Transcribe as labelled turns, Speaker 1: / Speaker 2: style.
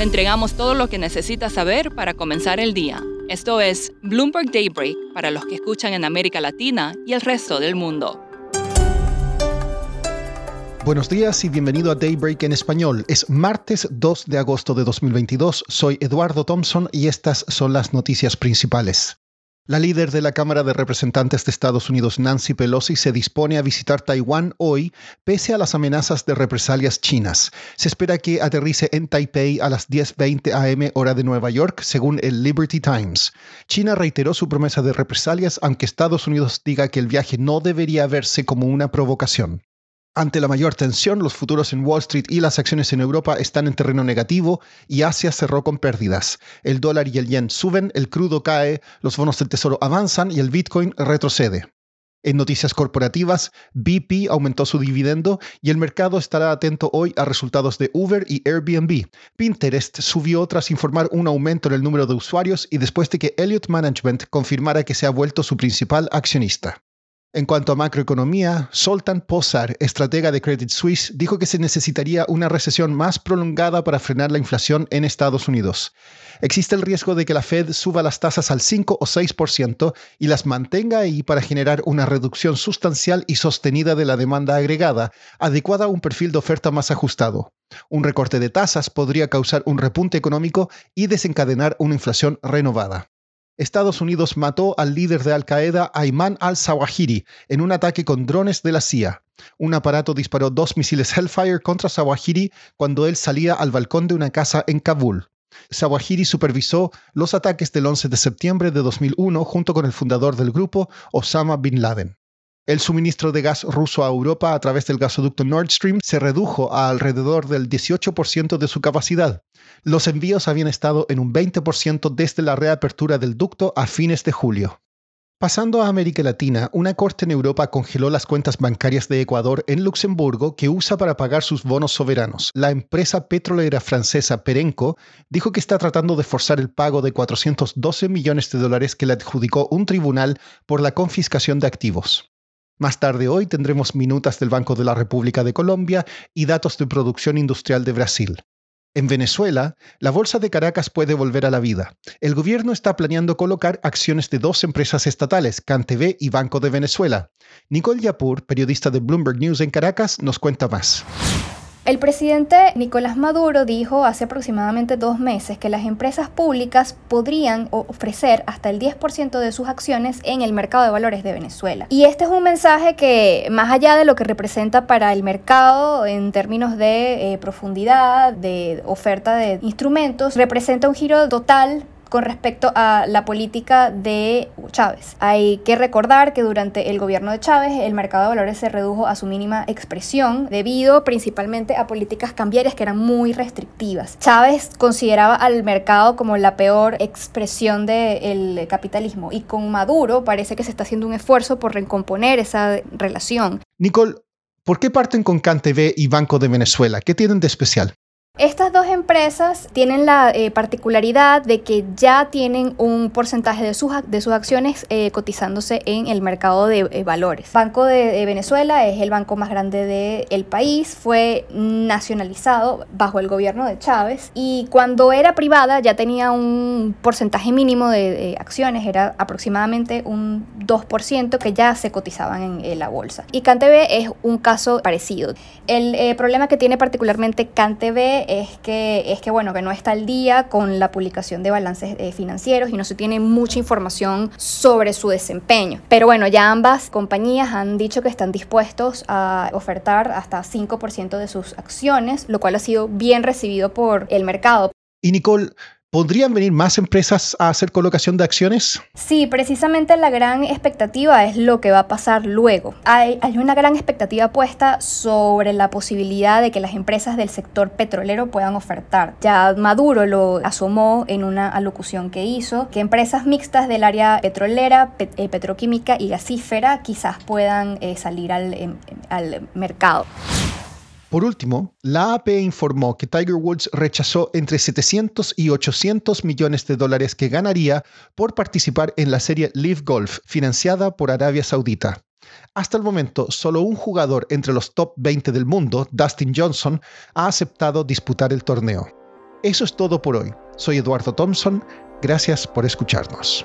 Speaker 1: Le entregamos todo lo que necesita saber para comenzar el día. Esto es Bloomberg Daybreak para los que escuchan en América Latina y el resto del mundo.
Speaker 2: Buenos días y bienvenido a Daybreak en español. Es martes 2 de agosto de 2022. Soy Eduardo Thompson y estas son las noticias principales. La líder de la Cámara de Representantes de Estados Unidos, Nancy Pelosi, se dispone a visitar Taiwán hoy, pese a las amenazas de represalias chinas. Se espera que aterrice en Taipei a las 10.20 am hora de Nueva York, según el Liberty Times. China reiteró su promesa de represalias, aunque Estados Unidos diga que el viaje no debería verse como una provocación. Ante la mayor tensión, los futuros en Wall Street y las acciones en Europa están en terreno negativo y Asia cerró con pérdidas. El dólar y el yen suben, el crudo cae, los bonos del tesoro avanzan y el Bitcoin retrocede. En noticias corporativas, BP aumentó su dividendo y el mercado estará atento hoy a resultados de Uber y Airbnb. Pinterest subió tras informar un aumento en el número de usuarios y después de que Elliott Management confirmara que se ha vuelto su principal accionista. En cuanto a macroeconomía, Soltan Pozar, estratega de Credit Suisse, dijo que se necesitaría una recesión más prolongada para frenar la inflación en Estados Unidos. Existe el riesgo de que la Fed suba las tasas al 5 o 6% y las mantenga ahí para generar una reducción sustancial y sostenida de la demanda agregada, adecuada a un perfil de oferta más ajustado. Un recorte de tasas podría causar un repunte económico y desencadenar una inflación renovada. Estados Unidos mató al líder de Al Qaeda, Ayman al-Zawahiri, en un ataque con drones de la CIA. Un aparato disparó dos misiles Hellfire contra Zawahiri cuando él salía al balcón de una casa en Kabul. Zawahiri supervisó los ataques del 11 de septiembre de 2001 junto con el fundador del grupo, Osama Bin Laden. El suministro de gas ruso a Europa a través del gasoducto Nord Stream se redujo a alrededor del 18% de su capacidad. Los envíos habían estado en un 20% desde la reapertura del ducto a fines de julio. Pasando a América Latina, una corte en Europa congeló las cuentas bancarias de Ecuador en Luxemburgo que usa para pagar sus bonos soberanos. La empresa petrolera francesa Perenco dijo que está tratando de forzar el pago de 412 millones de dólares que le adjudicó un tribunal por la confiscación de activos. Más tarde hoy tendremos minutas del Banco de la República de Colombia y datos de producción industrial de Brasil. En Venezuela, la Bolsa de Caracas puede volver a la vida. El gobierno está planeando colocar acciones de dos empresas estatales, CanTV y Banco de Venezuela. Nicole Yapur, periodista de Bloomberg News en Caracas, nos cuenta más.
Speaker 3: El presidente Nicolás Maduro dijo hace aproximadamente dos meses que las empresas públicas podrían ofrecer hasta el 10% de sus acciones en el mercado de valores de Venezuela. Y este es un mensaje que, más allá de lo que representa para el mercado en términos de eh, profundidad, de oferta de instrumentos, representa un giro total con respecto a la política de Chávez. Hay que recordar que durante el gobierno de Chávez el mercado de valores se redujo a su mínima expresión debido principalmente a políticas cambiarias que eran muy restrictivas. Chávez consideraba al mercado como la peor expresión del capitalismo y con Maduro parece que se está haciendo un esfuerzo por recomponer esa relación.
Speaker 2: Nicole, ¿por qué parten con CanTV y Banco de Venezuela? ¿Qué tienen de especial?
Speaker 3: Estas dos empresas tienen la eh, particularidad de que ya tienen un porcentaje de sus, de sus acciones eh, cotizándose en el mercado de eh, valores. Banco de, Venezuela es el banco más grande del país, fue nacionalizado bajo el gobierno de Chávez y cuando era privada ya tenía un porcentaje mínimo de, acciones, era aproximadamente un 2% que ya se cotizaban en, la bolsa. Y CanTV es un caso parecido. El problema que tiene particularmente CanTV es que, es que, bueno, que no está al día con la publicación de balances eh, financieros y no se tiene mucha información sobre su desempeño. Pero bueno, ya ambas compañías han dicho que están dispuestos a ofertar hasta 5% de sus acciones, lo cual ha sido bien recibido por el mercado.
Speaker 2: Y Nicole, ¿Podrían venir más empresas a hacer colocación de acciones?
Speaker 3: Sí, precisamente la gran expectativa es lo que va a pasar luego. Hay, hay, una gran expectativa puesta sobre la posibilidad de que las empresas del sector petrolero puedan ofertar. Ya Maduro lo asomó en una alocución que hizo, que empresas mixtas del área petrolera, eh, petroquímica y gasífera quizás puedan eh, salir al, em, al mercado.
Speaker 2: Por último, la AP informó que Tiger Woods rechazó entre 700 y 800 millones de dólares que ganaría por participar en la serie Live Golf, financiada por Arabia Saudita. Hasta el momento, solo un jugador entre los top 20 del mundo, Dustin Johnson, ha aceptado disputar el torneo. Eso es todo por hoy. Soy Eduardo Thompson. Gracias por escucharnos.